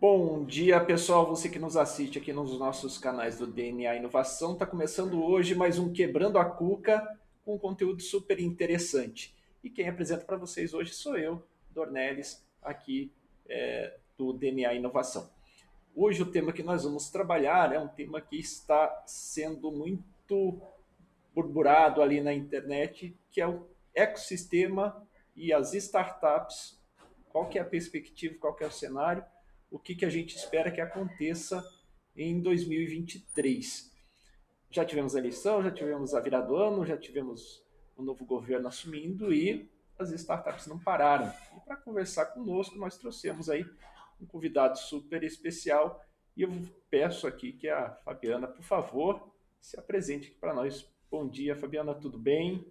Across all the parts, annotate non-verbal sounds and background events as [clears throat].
Bom dia, pessoal. Você que nos assiste aqui nos nossos canais do DNA Inovação. Está começando hoje mais um Quebrando a Cuca com um conteúdo super interessante. E quem apresenta para vocês hoje sou eu, Dornelles, aqui é, do DNA Inovação. Hoje o tema que nós vamos trabalhar é um tema que está sendo muito burburado ali na internet, que é o ecossistema e as startups. Qual que é a perspectiva, qual que é o cenário? o que, que a gente espera que aconteça em 2023. Já tivemos a eleição, já tivemos a virada do ano, já tivemos o novo governo assumindo e as startups não pararam. E para conversar conosco, nós trouxemos aí um convidado super especial e eu peço aqui que a Fabiana, por favor, se apresente aqui para nós. Bom dia, Fabiana, tudo bem?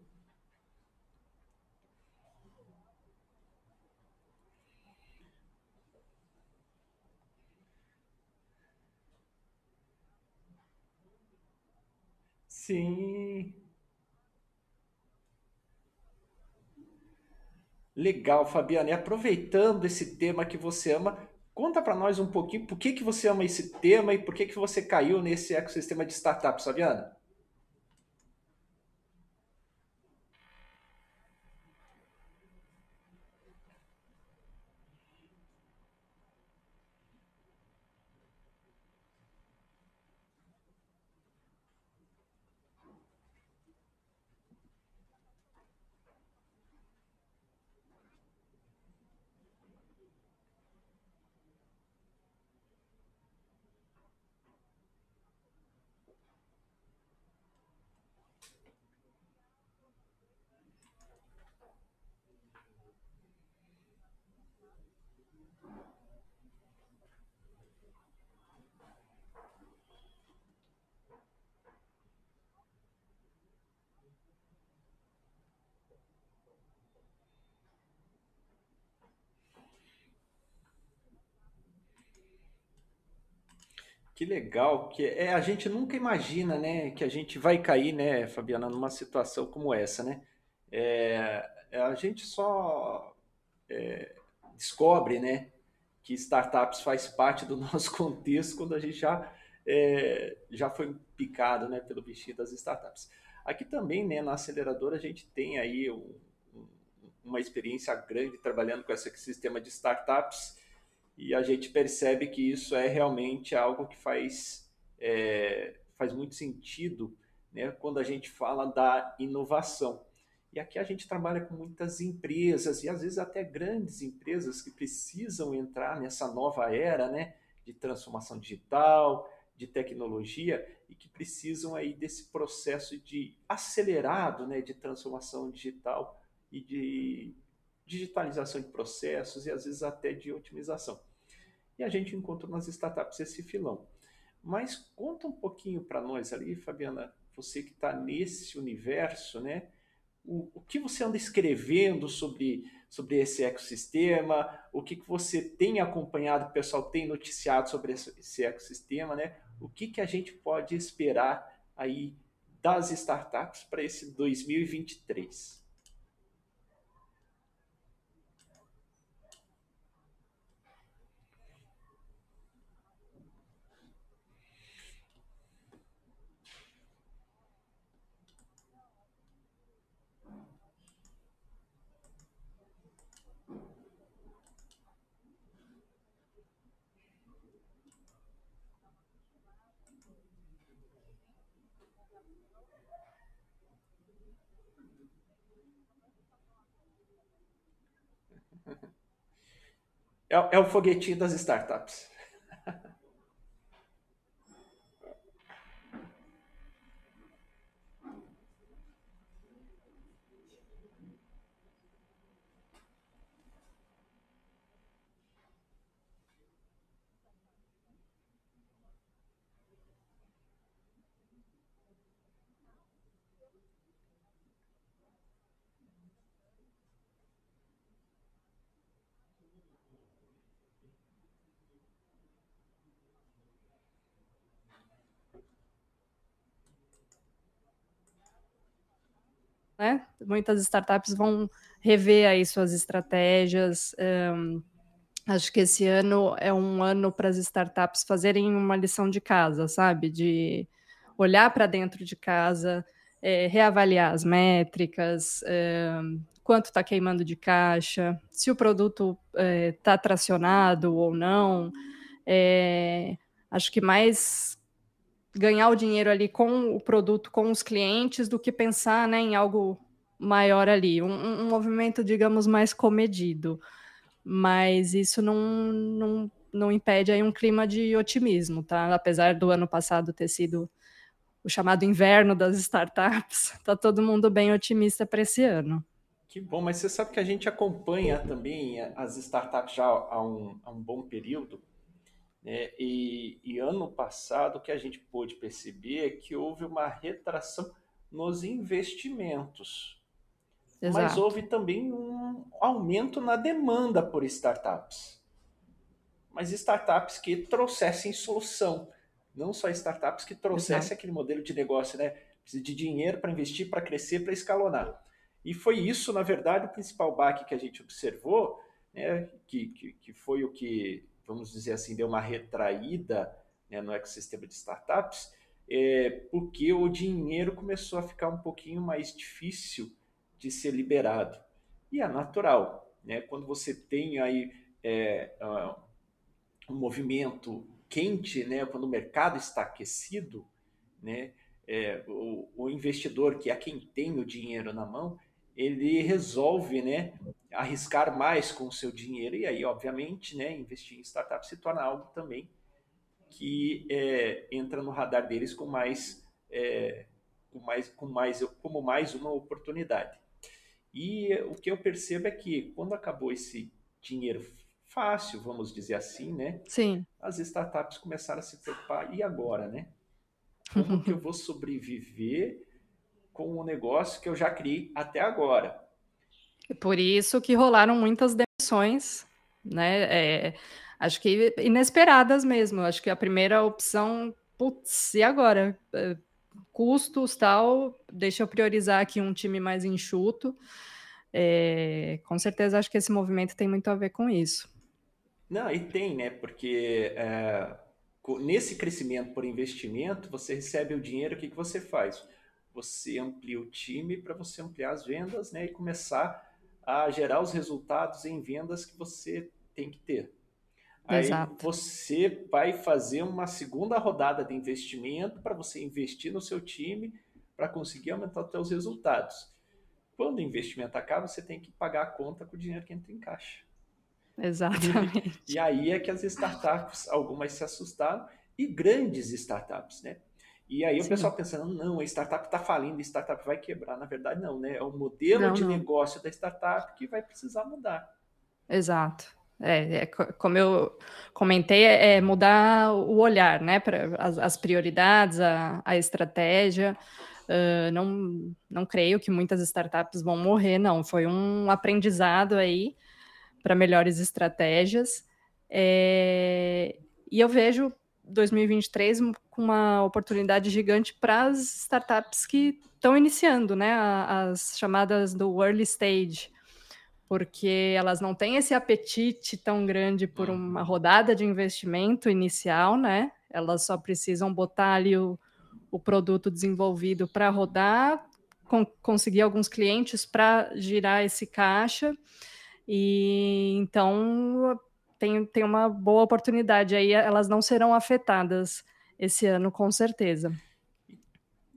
Sim. Legal, Fabiana. E aproveitando esse tema que você ama, conta para nós um pouquinho por que, que você ama esse tema e por que, que você caiu nesse ecossistema de startups, Fabiana. Que legal, que é, a gente nunca imagina, né, que a gente vai cair, né, Fabiana, numa situação como essa, né? É, é a gente só é, descobre, né, que startups faz parte do [laughs] nosso contexto quando a gente já é, já foi picado, né, pelo bichinho das startups. Aqui também, né, na aceleradora a gente tem aí um, um, uma experiência grande trabalhando com esse sistema de startups e a gente percebe que isso é realmente algo que faz, é, faz muito sentido né, quando a gente fala da inovação. E aqui a gente trabalha com muitas empresas e às vezes até grandes empresas que precisam entrar nessa nova era né, de transformação digital, de tecnologia e que precisam aí desse processo de acelerado né, de transformação digital e de digitalização de processos e às vezes até de otimização e a gente encontrou nas startups esse filão. Mas conta um pouquinho para nós ali, Fabiana, você que está nesse universo, né? O, o, que você anda escrevendo sobre, sobre esse ecossistema, o que, que você tem acompanhado, o pessoal tem noticiado sobre esse, esse ecossistema, né? O que, que a gente pode esperar aí das startups para esse 2023? É, é o foguetinho das startups. Né? Muitas startups vão rever aí suas estratégias. Um, acho que esse ano é um ano para as startups fazerem uma lição de casa, sabe? De olhar para dentro de casa, é, reavaliar as métricas, é, quanto está queimando de caixa, se o produto está é, tracionado ou não. É, acho que mais ganhar o dinheiro ali com o produto, com os clientes, do que pensar né, em algo maior ali. Um, um movimento, digamos, mais comedido. Mas isso não, não, não impede aí um clima de otimismo, tá? Apesar do ano passado ter sido o chamado inverno das startups, [laughs] tá todo mundo bem otimista para esse ano. Que bom, mas você sabe que a gente acompanha também as startups já há um, há um bom período né? E, e, ano passado, o que a gente pôde perceber é que houve uma retração nos investimentos. Exato. Mas houve também um aumento na demanda por startups. Mas startups que trouxessem solução. Não só startups que trouxessem Exato. aquele modelo de negócio, né? Precisa de dinheiro para investir, para crescer, para escalonar. E foi isso, na verdade, o principal baque que a gente observou, né? que, que, que foi o que vamos dizer assim, deu uma retraída né, no ecossistema de startups, é, porque o dinheiro começou a ficar um pouquinho mais difícil de ser liberado. E é natural, né? quando você tem aí é, uh, um movimento quente, né? quando o mercado está aquecido, né? É, o, o investidor, que é quem tem o dinheiro na mão, ele resolve né, arriscar mais com o seu dinheiro e aí, obviamente, né, investir em startup se torna algo também que é, entra no radar deles com mais, é, com mais, com mais, como mais uma oportunidade. E o que eu percebo é que quando acabou esse dinheiro fácil, vamos dizer assim, né? Sim. As startups começaram a se preocupar, e agora, né? Como que eu vou sobreviver com o negócio que eu já criei até agora. Por isso que rolaram muitas demissões, né? É, acho que inesperadas mesmo. Acho que a primeira opção, putz, e agora? É, custos, tal, deixa eu priorizar aqui um time mais enxuto. É, com certeza acho que esse movimento tem muito a ver com isso. Não, e tem, né? Porque é, nesse crescimento por investimento, você recebe o dinheiro, o que, que você faz? Você amplia o time para você ampliar as vendas né, e começar a gerar os resultados em vendas que você tem que ter. Aí Exato. você vai fazer uma segunda rodada de investimento para você investir no seu time para conseguir aumentar os seus resultados. Quando o investimento acaba, você tem que pagar a conta com o dinheiro que entra em caixa. Exatamente. E, e aí é que as startups, algumas se assustaram, e grandes startups, né? E aí Sim. o pessoal pensando, não, a startup está falindo, a startup vai quebrar. Na verdade, não, né? É o modelo não, de não. negócio da startup que vai precisar mudar. Exato. É, é como eu comentei, é, é mudar o olhar, né? Para as, as, prioridades, a, a estratégia. Uh, não, não creio que muitas startups vão morrer, não. Foi um aprendizado aí para melhores estratégias. É, e eu vejo 2023 com uma oportunidade gigante para as startups que estão iniciando, né? As chamadas do early stage, porque elas não têm esse apetite tão grande por uhum. uma rodada de investimento inicial, né? Elas só precisam botar ali o, o produto desenvolvido para rodar, con conseguir alguns clientes para girar esse caixa. E então tem, tem uma boa oportunidade aí, elas não serão afetadas esse ano, com certeza.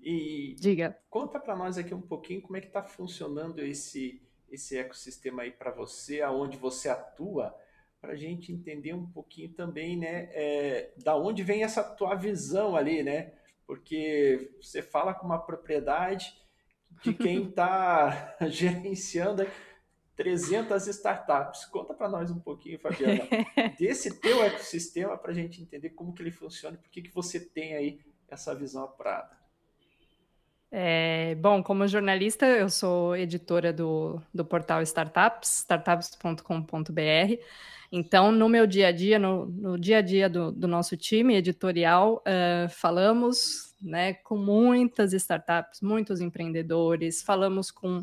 E Diga. Conta para nós aqui um pouquinho como é que está funcionando esse, esse ecossistema aí para você, aonde você atua, para a gente entender um pouquinho também, né, é, da onde vem essa tua visão ali, né? Porque você fala com uma propriedade de quem está [laughs] gerenciando 300 startups. Conta para nós um pouquinho, Fabiana, [laughs] desse teu ecossistema para a gente entender como que ele funciona e por que, que você tem aí essa visão apurada. É, bom, como jornalista, eu sou editora do, do portal Startups, startups.com.br. Então, no meu dia a dia, no, no dia a dia do, do nosso time editorial, uh, falamos né, com muitas startups, muitos empreendedores, falamos com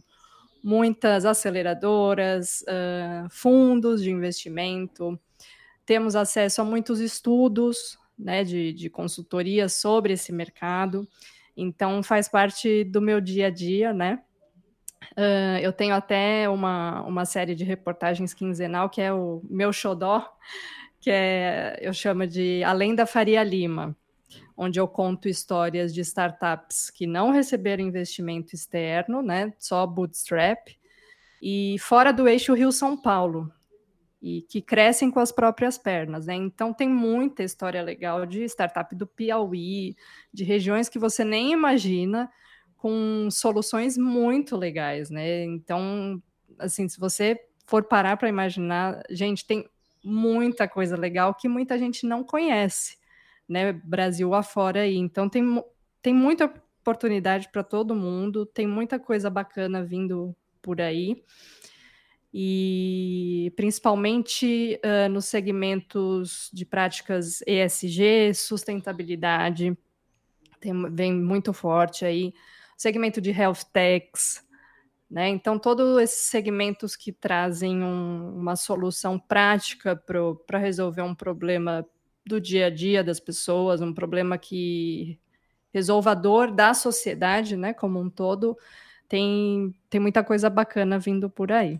muitas aceleradoras, uh, fundos de investimento, temos acesso a muitos estudos né, de, de consultoria sobre esse mercado, então faz parte do meu dia a dia, né? Uh, eu tenho até uma, uma série de reportagens quinzenal que é o meu xodó, que é, eu chamo de Além da Faria Lima, onde eu conto histórias de startups que não receberam investimento externo, né, só bootstrap, e fora do eixo Rio-São Paulo, e que crescem com as próprias pernas, né? Então tem muita história legal de startup do Piauí, de regiões que você nem imagina, com soluções muito legais, né? Então, assim, se você for parar para imaginar, gente, tem muita coisa legal que muita gente não conhece, né? Brasil afora aí. Então tem, tem muita oportunidade para todo mundo, tem muita coisa bacana vindo por aí. E principalmente uh, nos segmentos de práticas ESG, sustentabilidade, tem, vem muito forte aí. Segmento de health techs, né? Então, todos esses segmentos que trazem um, uma solução prática para resolver um problema do dia a dia das pessoas, um problema que resolva a dor da sociedade, né, como um todo, tem, tem muita coisa bacana vindo por aí.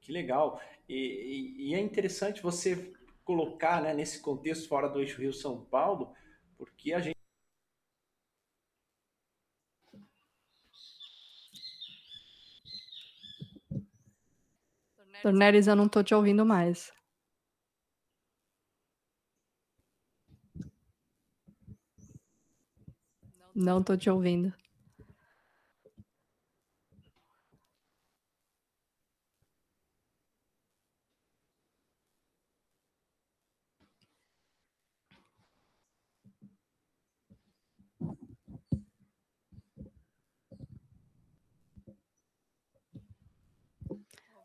Que legal. E, e, e é interessante você colocar né, nesse contexto fora do eixo Rio-São Paulo, porque a gente Tornelis, eu não tô te ouvindo mais. Não tô te ouvindo.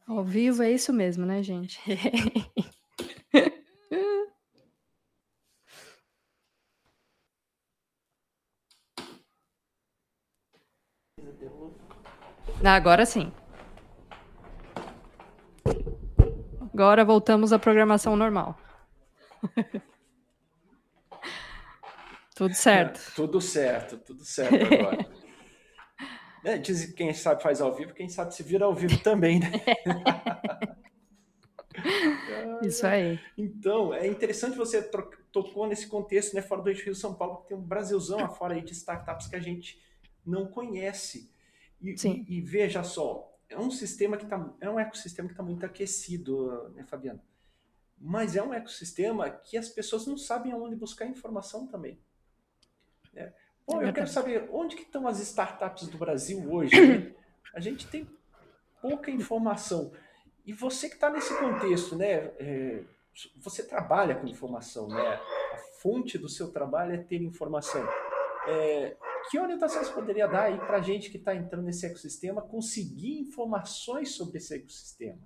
Ao vivo é isso mesmo, né, gente? [laughs] Agora sim. Agora voltamos à programação normal. [laughs] tudo certo. É, tudo certo, tudo certo agora. [laughs] É, diz que quem sabe faz ao vivo, quem sabe se vira ao vivo também, né? [laughs] Isso aí. Então, é interessante você tocou nesse contexto, né, fora do Rio São Paulo, que tem um Brasilzão afora aí de startups que a gente não conhece. E, e, e veja só, é um sistema que tá, é um ecossistema que está muito aquecido, né, Fabiano? Mas é um ecossistema que as pessoas não sabem aonde buscar informação também. Né? Bom, eu quero saber onde que estão as startups do Brasil hoje. [coughs] A gente tem pouca informação. E você que está nesse contexto, né? É, você trabalha com informação, né? A fonte do seu trabalho é ter informação. É, que orientação você poderia dar aí para a gente que está entrando nesse ecossistema conseguir informações sobre esse ecossistema?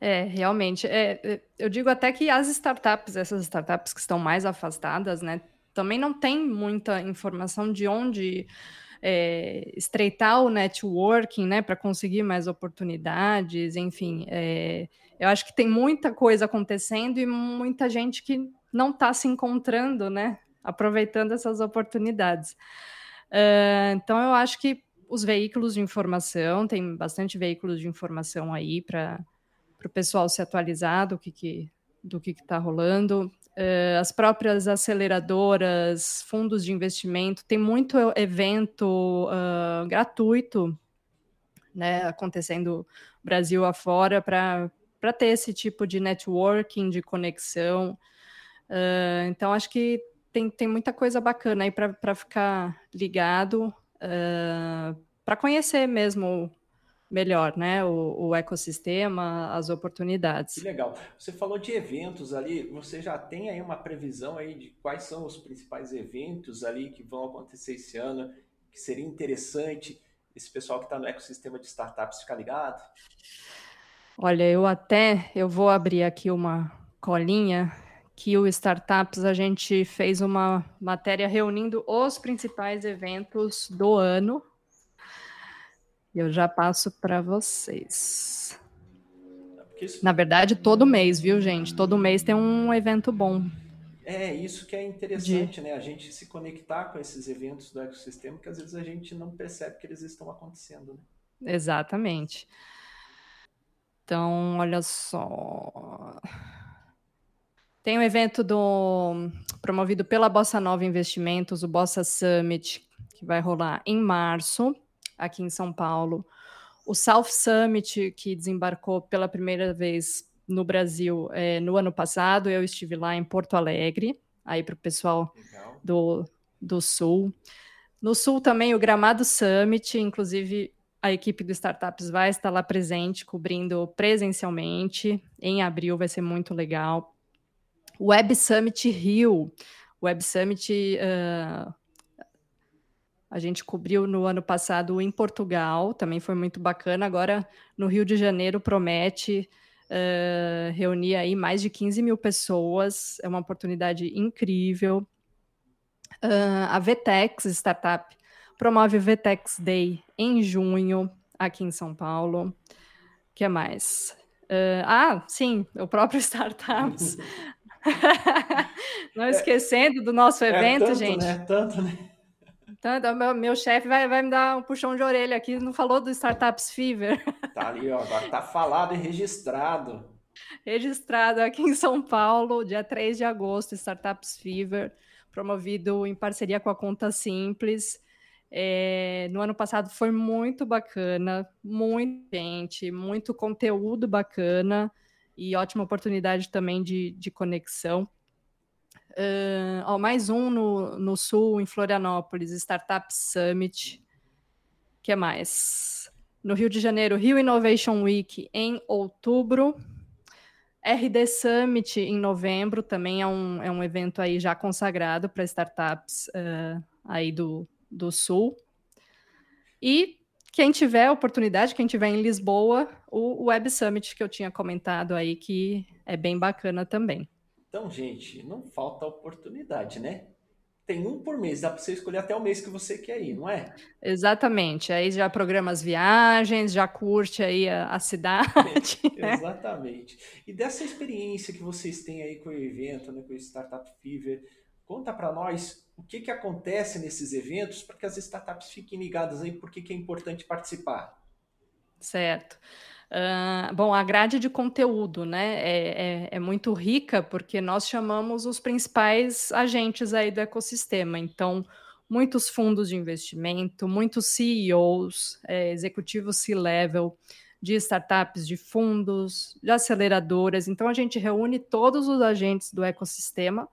É, realmente. É, é eu digo até que as startups, essas startups que estão mais afastadas, né, também não tem muita informação de onde é, estreitar o networking, né, para conseguir mais oportunidades, enfim. É, eu acho que tem muita coisa acontecendo e muita gente que não está se encontrando, né, aproveitando essas oportunidades. Uh, então, eu acho que os veículos de informação, tem bastante veículos de informação aí para o pessoal se atualizar do que, que do que está rolando. Uh, as próprias aceleradoras, fundos de investimento, tem muito evento uh, gratuito né, acontecendo Brasil afora para ter esse tipo de networking, de conexão. Uh, então, acho que tem, tem muita coisa bacana aí para ficar ligado, para conhecer mesmo melhor, né? O, o, ecossistema, as oportunidades. Que legal. Você falou de eventos ali, você já tem aí uma previsão aí de quais são os principais eventos ali que vão acontecer esse ano, que seria interessante esse pessoal que está no ecossistema de startups ficar ligado? Olha, eu até eu vou abrir aqui uma colinha que o Startups a gente fez uma matéria reunindo os principais eventos do ano. Eu já passo para vocês. Na verdade, todo mês, viu, gente? Todo mês tem um evento bom. É, isso que é interessante, de... né? A gente se conectar com esses eventos do ecossistema, que às vezes a gente não percebe que eles estão acontecendo, né? Exatamente. Então, olha só. Tem um evento do, promovido pela Bossa Nova Investimentos, o Bossa Summit, que vai rolar em março, aqui em São Paulo. O South Summit, que desembarcou pela primeira vez no Brasil é, no ano passado, eu estive lá em Porto Alegre, aí para o pessoal do, do Sul. No Sul também o Gramado Summit, inclusive a equipe do Startups vai estar lá presente, cobrindo presencialmente. Em abril vai ser muito legal. Web Summit Rio. Web Summit uh, a gente cobriu no ano passado em Portugal, também foi muito bacana. Agora no Rio de Janeiro promete uh, reunir aí mais de 15 mil pessoas. É uma oportunidade incrível. Uh, a Vtex Startup promove o Vtex Day em junho aqui em São Paulo. O que mais? Uh, ah, sim, o próprio [laughs] Startups [laughs] Não esquecendo do nosso é evento, é tanto, gente. Né? Tanto, né? Tanto, meu, meu chefe vai, vai me dar um puxão de orelha aqui, não falou do Startups Fever. Tá ali, ó, agora tá falado e registrado. Registrado aqui em São Paulo, dia 3 de agosto, Startups Fever, promovido em parceria com a Conta Simples. É, no ano passado foi muito bacana, muita gente, muito conteúdo bacana e ótima oportunidade também de, de conexão. Uh, ó, mais um no, no Sul, em Florianópolis, Startup Summit. que é mais? No Rio de Janeiro, Rio Innovation Week em outubro. RD Summit em novembro, também é um, é um evento aí já consagrado para startups uh, aí do, do Sul. E quem tiver oportunidade, quem tiver em Lisboa, o Web Summit que eu tinha comentado aí, que é bem bacana também. Então, gente, não falta oportunidade, né? Tem um por mês, dá para você escolher até o mês que você quer ir, não é? Exatamente. Aí já programa as viagens, já curte aí a, a cidade. [laughs] né? Exatamente. E dessa experiência que vocês têm aí com o evento, né, com o Startup Fever, conta para nós o que, que acontece nesses eventos para que as startups fiquem ligadas aí, por que é importante participar? Certo. Uh, bom, a grade de conteúdo né, é, é, é, muito rica porque nós chamamos os principais agentes aí do ecossistema. Então, muitos fundos de investimento, muitos CEOs, é, executivos C-level de startups, de fundos, de aceleradoras. Então, a gente reúne todos os agentes do ecossistema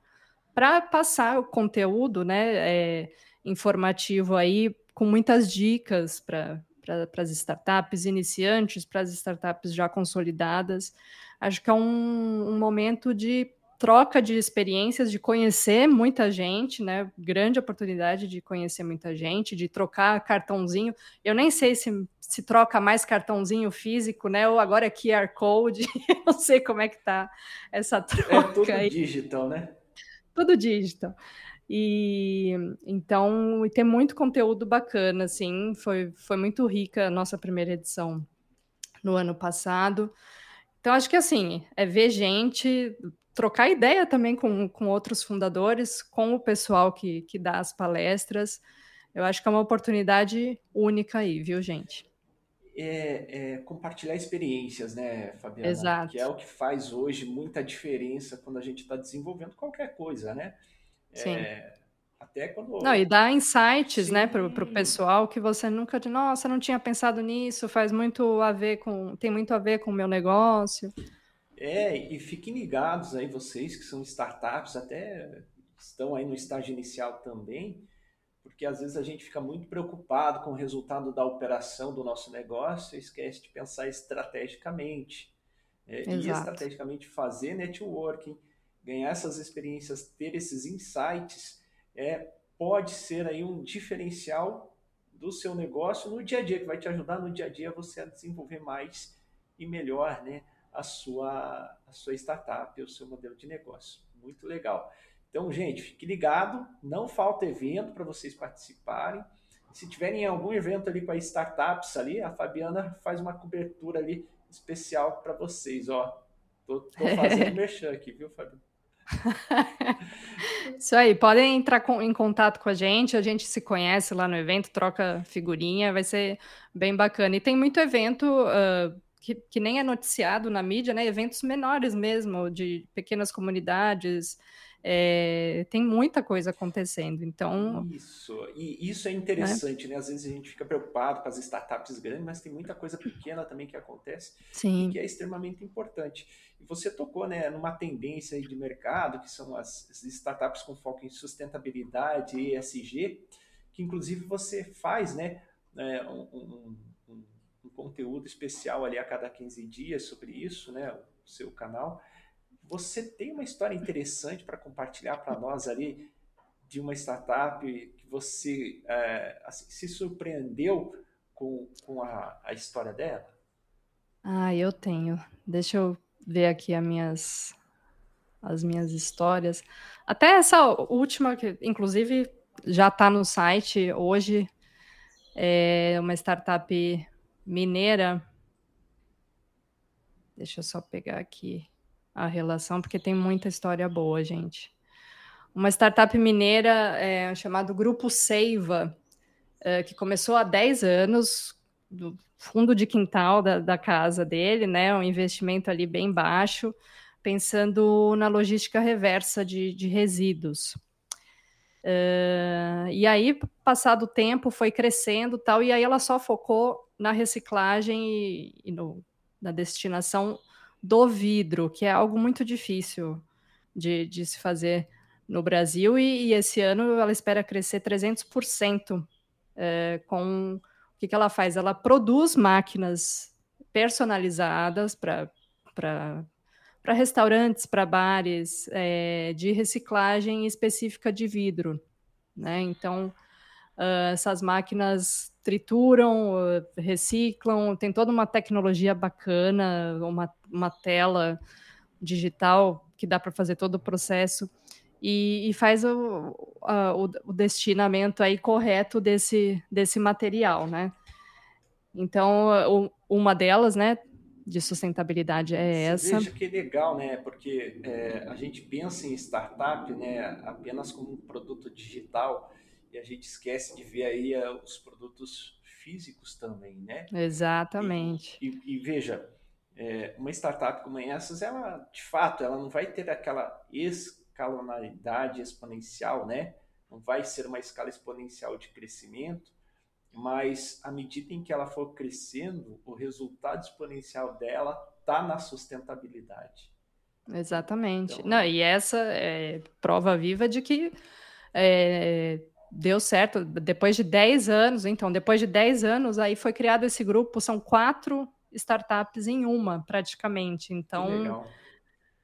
para passar o conteúdo né, é, informativo aí com muitas dicas para para as startups iniciantes, para as startups já consolidadas. Acho que é um, um, momento de troca de experiências, de conhecer muita gente, né? Grande oportunidade de conhecer muita gente, de trocar cartãozinho. Eu nem sei se se troca mais cartãozinho físico, né? Ou agora é QR Code. [laughs] Eu não sei como é que tá essa troca. É tudo aí. digital, né? Tudo digital. E então, e tem muito conteúdo bacana, assim, foi, foi muito rica a nossa primeira edição no ano passado. Então, acho que assim, é ver gente, trocar ideia também com, com outros fundadores, com o pessoal que, que dá as palestras. Eu acho que é uma oportunidade única aí, viu, gente? É, é, compartilhar experiências, né, Fabiana? Exato. Que é o que faz hoje muita diferença quando a gente está desenvolvendo qualquer coisa, né? Sim. É, até quando. Não, e dá insights, Sim. né, para o pessoal que você nunca. Nossa, não tinha pensado nisso, faz muito a ver com. tem muito a ver com o meu negócio. É, e fiquem ligados aí, vocês que são startups, até estão aí no estágio inicial também porque às vezes a gente fica muito preocupado com o resultado da operação do nosso negócio e esquece de pensar estrategicamente. É, e estrategicamente fazer networking, ganhar essas experiências, ter esses insights, é, pode ser aí um diferencial do seu negócio no dia a dia, que vai te ajudar no dia a dia você a desenvolver mais e melhor né, a, sua, a sua startup, o seu modelo de negócio. Muito legal. Então, gente, fique ligado, não falta evento para vocês participarem. Se tiverem algum evento ali com as startups ali, a Fabiana faz uma cobertura ali especial para vocês, ó. Tô, tô [laughs] fazendo merchan aqui, viu, Fabiana? [laughs] Isso aí, podem entrar com, em contato com a gente, a gente se conhece lá no evento, troca figurinha, vai ser bem bacana. E tem muito evento uh, que, que, nem é noticiado na mídia, né? Eventos menores mesmo, de pequenas comunidades, é, tem muita coisa acontecendo. Então. Isso, e isso é interessante, né? né? Às vezes a gente fica preocupado com as startups grandes, mas tem muita coisa pequena também que acontece Sim. e que é extremamente importante. E você tocou né, numa tendência de mercado, que são as, startups com foco em sustentabilidade e ESG, que inclusive você faz né, é, um, um, um, um conteúdo especial ali a cada 15 dias sobre isso, né? O seu canal. Você tem uma história interessante para compartilhar para nós ali de uma startup que você é, assim, se surpreendeu com, com a, a história dela? Ah, eu tenho. Deixa eu ver aqui as minhas, as minhas histórias. Até essa última, que inclusive já está no site hoje, é uma startup mineira. Deixa eu só pegar aqui a relação, porque tem muita história boa, gente. Uma startup mineira é, chamada Grupo Seiva, é, que começou há 10 anos, do fundo de quintal da, da casa dele, né? Um investimento ali bem baixo, pensando na logística reversa de, de resíduos. Uh, e aí, passado o tempo, foi crescendo tal, e aí ela só focou na reciclagem e, e no, na destinação do vidro, que é algo muito difícil de, de se fazer no Brasil, e, e, esse ano ela espera crescer 300% é, com o que, que ela faz? Ela produz máquinas personalizadas para restaurantes, para bares, é, de reciclagem específica de vidro. Né? Então, uh, essas máquinas trituram, reciclam, tem toda uma tecnologia bacana, uma, uma tela digital que dá para fazer todo o processo e, e faz o, a, o, o, destinamento aí correto desse, desse material, né? Então, o, uma delas, né, de sustentabilidade é essa. Veja que legal, né? Porque é, a gente pensa em startup, né, apenas como um produto digital, e a gente esquece de ver aí uh, os produtos físicos também, né? Exatamente. E, e, e veja, é, uma startup como essas, ela, de fato, ela não vai ter aquela escalonalidade exponencial, né? Não vai ser uma escala exponencial de crescimento, mas à medida em que ela for crescendo, o resultado exponencial dela está na sustentabilidade. Exatamente. Então, não, e essa é prova viva de que é, deu certo. Depois de 10 anos, então, depois de 10 anos, aí foi criado esse grupo, são quatro startups em uma, praticamente. Então,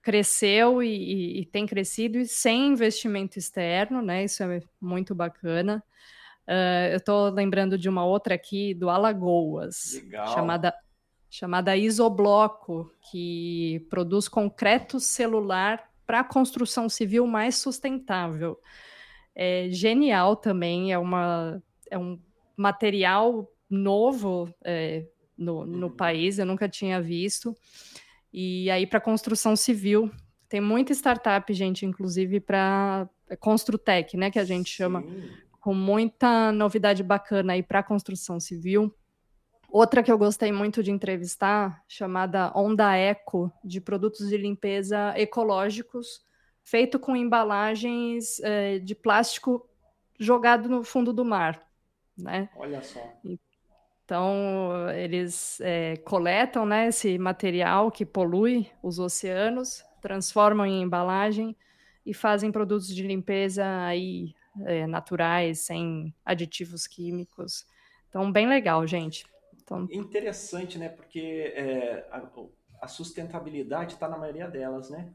cresceu e, e, e, tem crescido e sem investimento externo, né? Isso é muito bacana. Uh, eu estou lembrando de uma outra aqui do Alagoas, Legal. chamada chamada Isobloco, que produz concreto celular para construção civil mais sustentável é genial também, é, uma, é um material novo é, no, no uhum. país, eu nunca tinha visto. E aí, para construção civil, tem muita startup, gente, inclusive para é, Construtec, né, que a gente Sim. chama, com muita novidade bacana aí para construção civil. Outra que eu gostei muito de entrevistar, chamada Onda Eco, de produtos de limpeza ecológicos, feito com embalagens é, de plástico jogado no fundo do mar, né? Olha só. Então, eles é, coletam né, esse material que polui os oceanos, transformam em embalagem e fazem produtos de limpeza aí, é, naturais, sem aditivos químicos. Então, bem legal, gente. Então... Interessante, né? Porque é, a, a sustentabilidade está na maioria delas, né?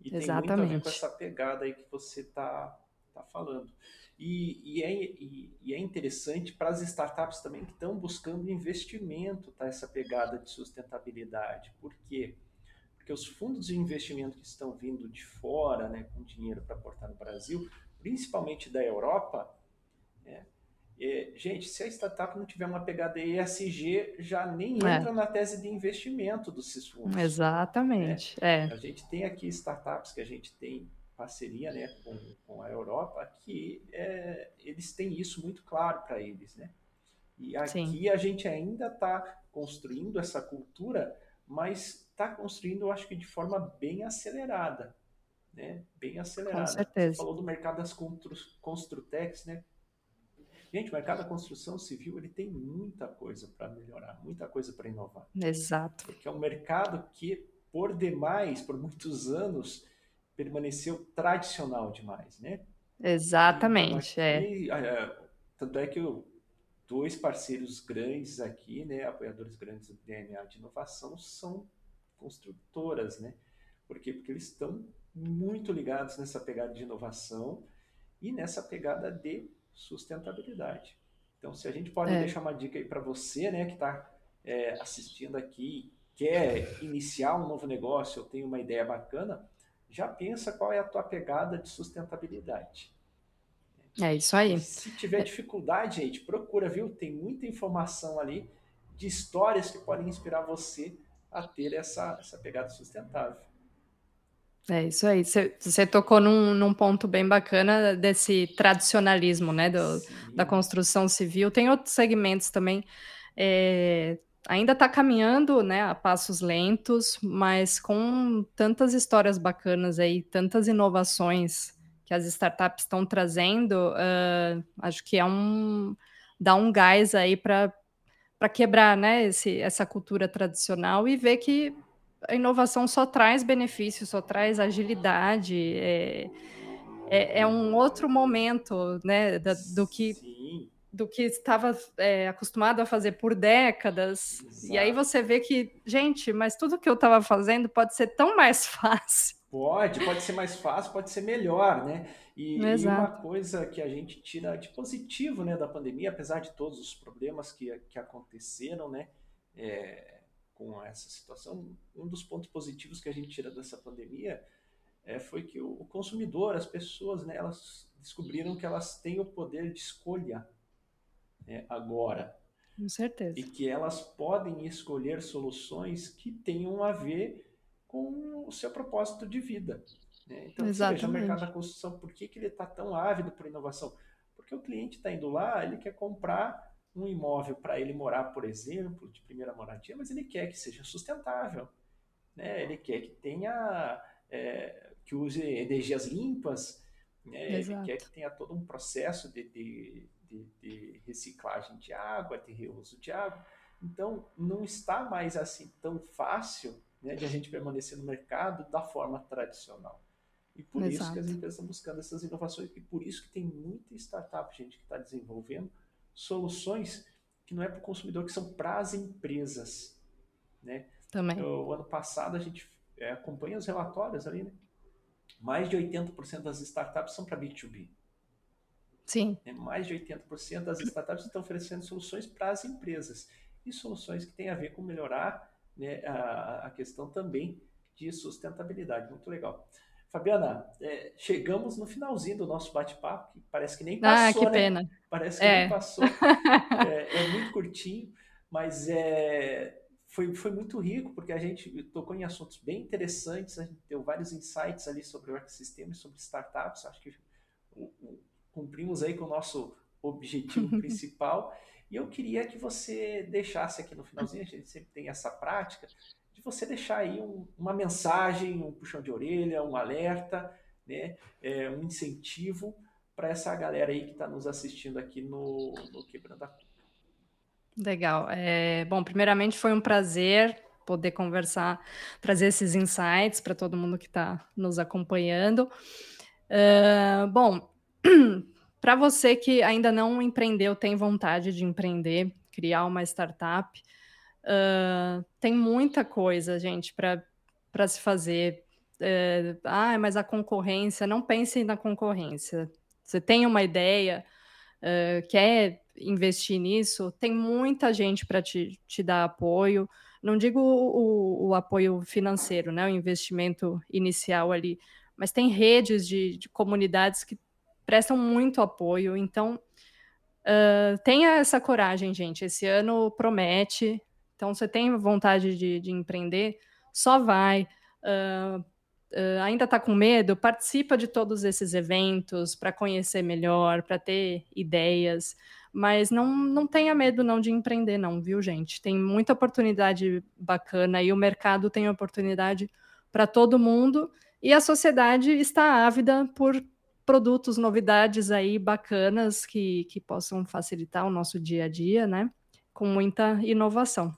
E Exatamente. tem muito a ver com essa pegada aí que você está tá falando. E, e, é, e, e é interessante para as startups também que estão buscando investimento, tá? Essa pegada de sustentabilidade. Por quê? porque os fundos de investimento que estão vindo de fora, né, com dinheiro para aportar no Brasil, principalmente da Europa, né, é, gente, se a startup não tiver uma pegada ESG, já nem é. entra na tese de investimento dos fundos. Exatamente. Né? É. A gente tem aqui startups que a gente tem parceria né, com, com a Europa, que é, eles têm isso muito claro para eles. Né? E aqui Sim. a gente ainda está construindo essa cultura, mas está construindo, eu acho que de forma bem acelerada. Né? Bem acelerada. Com certeza. Você falou do mercado das constru, Construtex, né? Gente, o mercado da construção civil ele tem muita coisa para melhorar, muita coisa para inovar. Exato. Porque é um mercado que, por demais, por muitos anos, permaneceu tradicional demais, né? Exatamente, aqui, é. é. Tanto é que eu, dois parceiros grandes aqui, né, apoiadores grandes do DNA de inovação, são construtoras, né? Por quê? Porque eles estão muito ligados nessa pegada de inovação e nessa pegada de sustentabilidade. Então, se a gente pode é. deixar uma dica aí para você, né, que está é, assistindo aqui, quer iniciar um novo negócio, ou tem uma ideia bacana, já pensa qual é a tua pegada de sustentabilidade. É isso aí. Se tiver dificuldade, gente, procura, viu? Tem muita informação ali de histórias que podem inspirar você a ter essa, essa pegada sustentável. É isso aí. Você tocou num, num, ponto bem bacana desse tradicionalismo, né, do, da construção civil. Tem outros segmentos também. É, ainda está caminhando, né, a passos lentos, mas com tantas histórias bacanas aí, tantas inovações que as startups estão trazendo, uh, acho que é um dá um gás aí para para quebrar, né, esse, essa cultura tradicional e ver que a inovação só traz benefício, só traz agilidade. É, é, é um outro momento, né, da, do que Sim do que estava é, acostumado a fazer por décadas. Exato. E aí você vê que, gente, mas tudo que eu estava fazendo pode ser tão mais [laughs] fácil. Pode, pode ser mais fácil, pode ser melhor, né? E, e, uma coisa que a gente tira de positivo né, da pandemia, apesar de todos os problemas que, que aconteceram né, é, com essa situação, um dos pontos positivos que a gente tira dessa pandemia é, foi que o, o consumidor, as pessoas, né, elas descobriram que elas têm o poder de escolha é, agora. Com certeza. E que elas podem escolher soluções que tenham a ver com o seu propósito de vida. Né? Então, Exatamente. veja o mercado da construção, por que, que ele está tão ávido por inovação? Porque o cliente está indo lá, ele quer comprar um imóvel para ele morar, por exemplo, de primeira moradia, mas ele quer que seja sustentável. Né? Ele quer que tenha, é, que use energias limpas, né? ele quer que tenha todo um processo de, de de, de reciclagem de água, de reuso de água. Então, não está mais assim tão fácil né, de a gente permanecer no mercado da forma tradicional. E por Exato. isso que as empresas estão buscando essas inovações, e por isso que tem muita startup, gente, que está desenvolvendo soluções que não é para o consumidor, que são para as empresas. Né? Também. O ano passado a gente é, acompanha os relatórios ali, né? Mais de 80% das startups são para B2B. Sim. Né? Mais de 80% das startups estão oferecendo soluções para as empresas. E soluções que têm a ver com melhorar né, a, a questão também de sustentabilidade. Muito legal. Fabiana, é, chegamos no finalzinho do nosso bate-papo, que parece que nem ah, passou, ah, que né? pena. Parece que é. nem passou. [laughs] É, é, muito curtinho, mas é, foi, foi muito rico, porque a gente tocou em assuntos bem interessantes, a gente deu vários insights ali sobre o ecossistema e sobre startups. Acho que cumprimos aí com o nosso objetivo [laughs] principal. E eu queria que você deixasse aqui no finalzinho, a gente sempre tem essa prática, de você deixar aí um, uma mensagem, um puxão de orelha, um alerta, né, é, um incentivo para essa galera aí que está nos assistindo aqui no, no Quebrando a Cuca. Legal. É, bom, primeiramente foi um prazer poder conversar, trazer esses insights para todo mundo que está nos acompanhando. Uh, bom, [clears throat] para você que ainda não empreendeu, tem vontade de empreender, criar uma startup, uh, tem muita coisa, gente, para se fazer. Uh, ah, mas a concorrência, não pense na concorrência. Você tem uma ideia, uh, quer investir nisso, tem muita gente para te, te dar apoio. não digo o, o, apoio financeiro, né, o investimento inicial ali, mas tem redes de, de comunidades que prestam muito apoio. Então, uh, tenha essa coragem, gente. Esse ano promete. Então, você tem vontade de, de empreender, só vai. Uh, uh, ainda está com medo? Participa de todos esses eventos para conhecer melhor, para ter ideias. Mas não, não tenha medo não de empreender, não, viu, gente? Tem muita oportunidade bacana e o mercado tem oportunidade para todo mundo e a sociedade está ávida por produtos, novidades aí bacanas que, que possam facilitar o nosso dia a dia, né? Com muita inovação.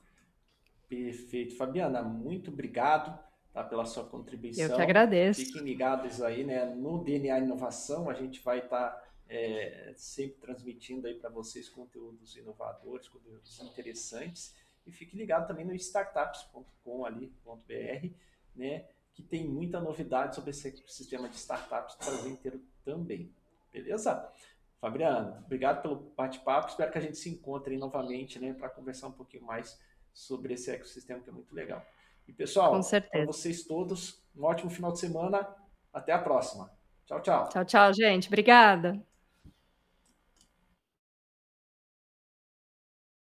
Perfeito. Fabiana, muito obrigado tá, pela sua contribuição. Eu que agradeço. Fiquem ligados aí, né? No DNA Inovação, a gente vai estar tá, é, sempre transmitindo aí para vocês conteúdos inovadores, conteúdos interessantes. E fique ligado também no startups.com ali.br, né? Que tem muita novidade sobre esse sistema de startups do Brasil inteiro também. Beleza? Fabiano, obrigado pelo bate-papo. Espero que a gente se encontre novamente, né, para conversar um pouquinho mais sobre esse ecossistema que é muito legal. E pessoal, para vocês todos, um ótimo final de semana. Até a próxima. Tchau, tchau. Tchau, tchau, gente. Obrigada.